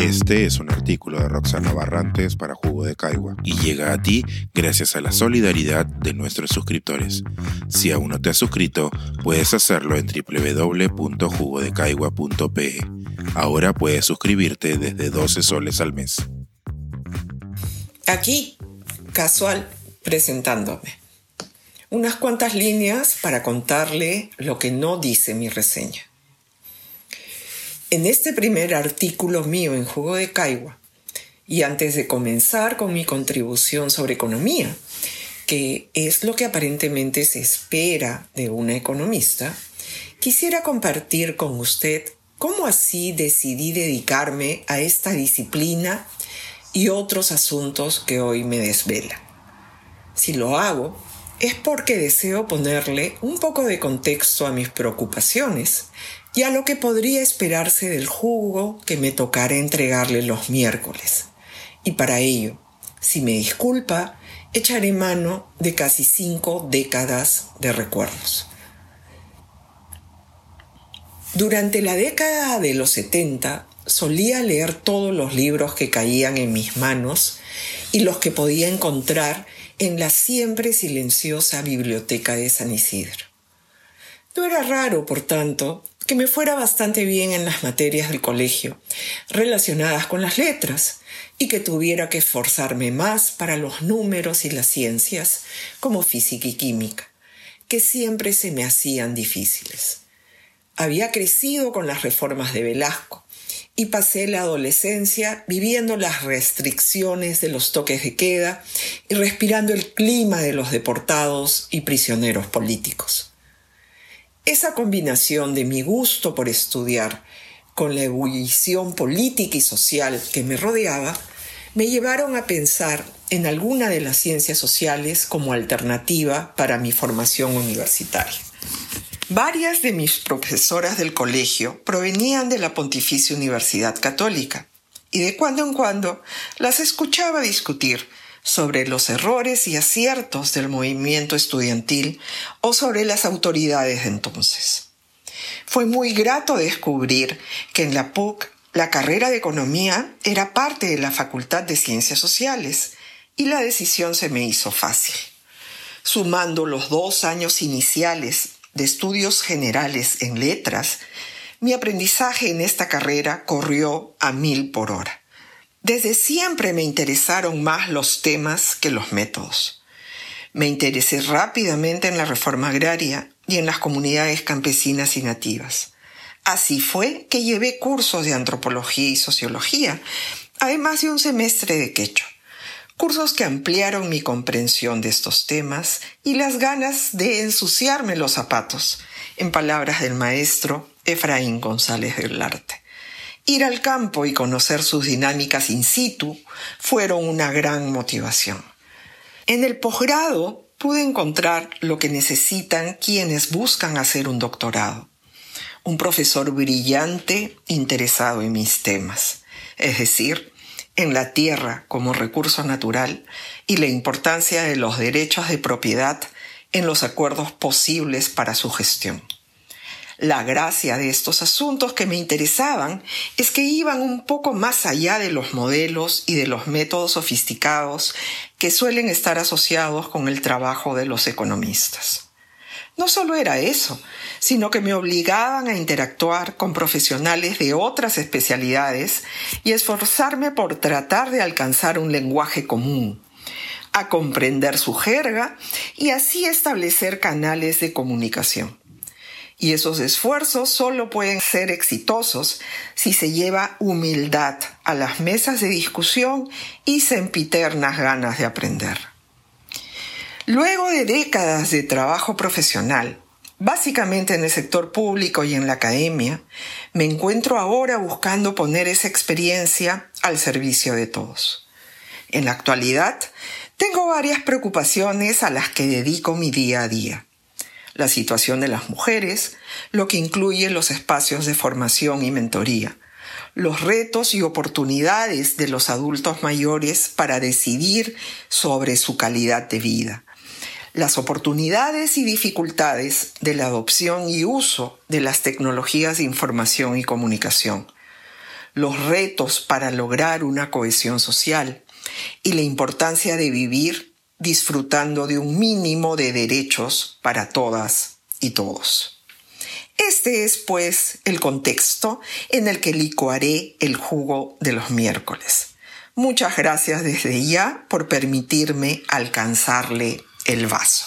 Este es un artículo de Roxana Barrantes para Jugo de Caigua y llega a ti gracias a la solidaridad de nuestros suscriptores. Si aún no te has suscrito, puedes hacerlo en www.jugodecaigua.pe. Ahora puedes suscribirte desde 12 soles al mes. Aquí, casual, presentándome. Unas cuantas líneas para contarle lo que no dice mi reseña. En este primer artículo mío en Jugo de Caigua, y antes de comenzar con mi contribución sobre economía, que es lo que aparentemente se espera de una economista, quisiera compartir con usted cómo así decidí dedicarme a esta disciplina y otros asuntos que hoy me desvela. Si lo hago, es porque deseo ponerle un poco de contexto a mis preocupaciones y a lo que podría esperarse del jugo que me tocará entregarle los miércoles. Y para ello, si me disculpa, echaré mano de casi cinco décadas de recuerdos. Durante la década de los 70 solía leer todos los libros que caían en mis manos y los que podía encontrar en la siempre silenciosa biblioteca de San Isidro. No era raro, por tanto, que me fuera bastante bien en las materias del colegio relacionadas con las letras y que tuviera que esforzarme más para los números y las ciencias como física y química, que siempre se me hacían difíciles. Había crecido con las reformas de Velasco y pasé la adolescencia viviendo las restricciones de los toques de queda y respirando el clima de los deportados y prisioneros políticos. Esa combinación de mi gusto por estudiar con la ebullición política y social que me rodeaba me llevaron a pensar en alguna de las ciencias sociales como alternativa para mi formación universitaria. Varias de mis profesoras del colegio provenían de la Pontificia Universidad Católica y de cuando en cuando las escuchaba discutir sobre los errores y aciertos del movimiento estudiantil o sobre las autoridades de entonces. Fue muy grato descubrir que en la PUC la carrera de economía era parte de la Facultad de Ciencias Sociales y la decisión se me hizo fácil. Sumando los dos años iniciales de estudios generales en letras, mi aprendizaje en esta carrera corrió a mil por hora. Desde siempre me interesaron más los temas que los métodos. Me interesé rápidamente en la reforma agraria y en las comunidades campesinas y nativas. Así fue que llevé cursos de antropología y sociología, además de un semestre de quecho, cursos que ampliaron mi comprensión de estos temas y las ganas de ensuciarme los zapatos, en palabras del maestro Efraín González del Arte. Ir al campo y conocer sus dinámicas in situ fueron una gran motivación. En el posgrado pude encontrar lo que necesitan quienes buscan hacer un doctorado. Un profesor brillante interesado en mis temas, es decir, en la tierra como recurso natural y la importancia de los derechos de propiedad en los acuerdos posibles para su gestión. La gracia de estos asuntos que me interesaban es que iban un poco más allá de los modelos y de los métodos sofisticados que suelen estar asociados con el trabajo de los economistas. No solo era eso, sino que me obligaban a interactuar con profesionales de otras especialidades y esforzarme por tratar de alcanzar un lenguaje común, a comprender su jerga y así establecer canales de comunicación. Y esos esfuerzos solo pueden ser exitosos si se lleva humildad a las mesas de discusión y sempiternas ganas de aprender. Luego de décadas de trabajo profesional, básicamente en el sector público y en la academia, me encuentro ahora buscando poner esa experiencia al servicio de todos. En la actualidad, tengo varias preocupaciones a las que dedico mi día a día la situación de las mujeres, lo que incluye los espacios de formación y mentoría, los retos y oportunidades de los adultos mayores para decidir sobre su calidad de vida, las oportunidades y dificultades de la adopción y uso de las tecnologías de información y comunicación, los retos para lograr una cohesión social y la importancia de vivir disfrutando de un mínimo de derechos para todas y todos. Este es, pues, el contexto en el que licuaré el jugo de los miércoles. Muchas gracias desde ya por permitirme alcanzarle el vaso.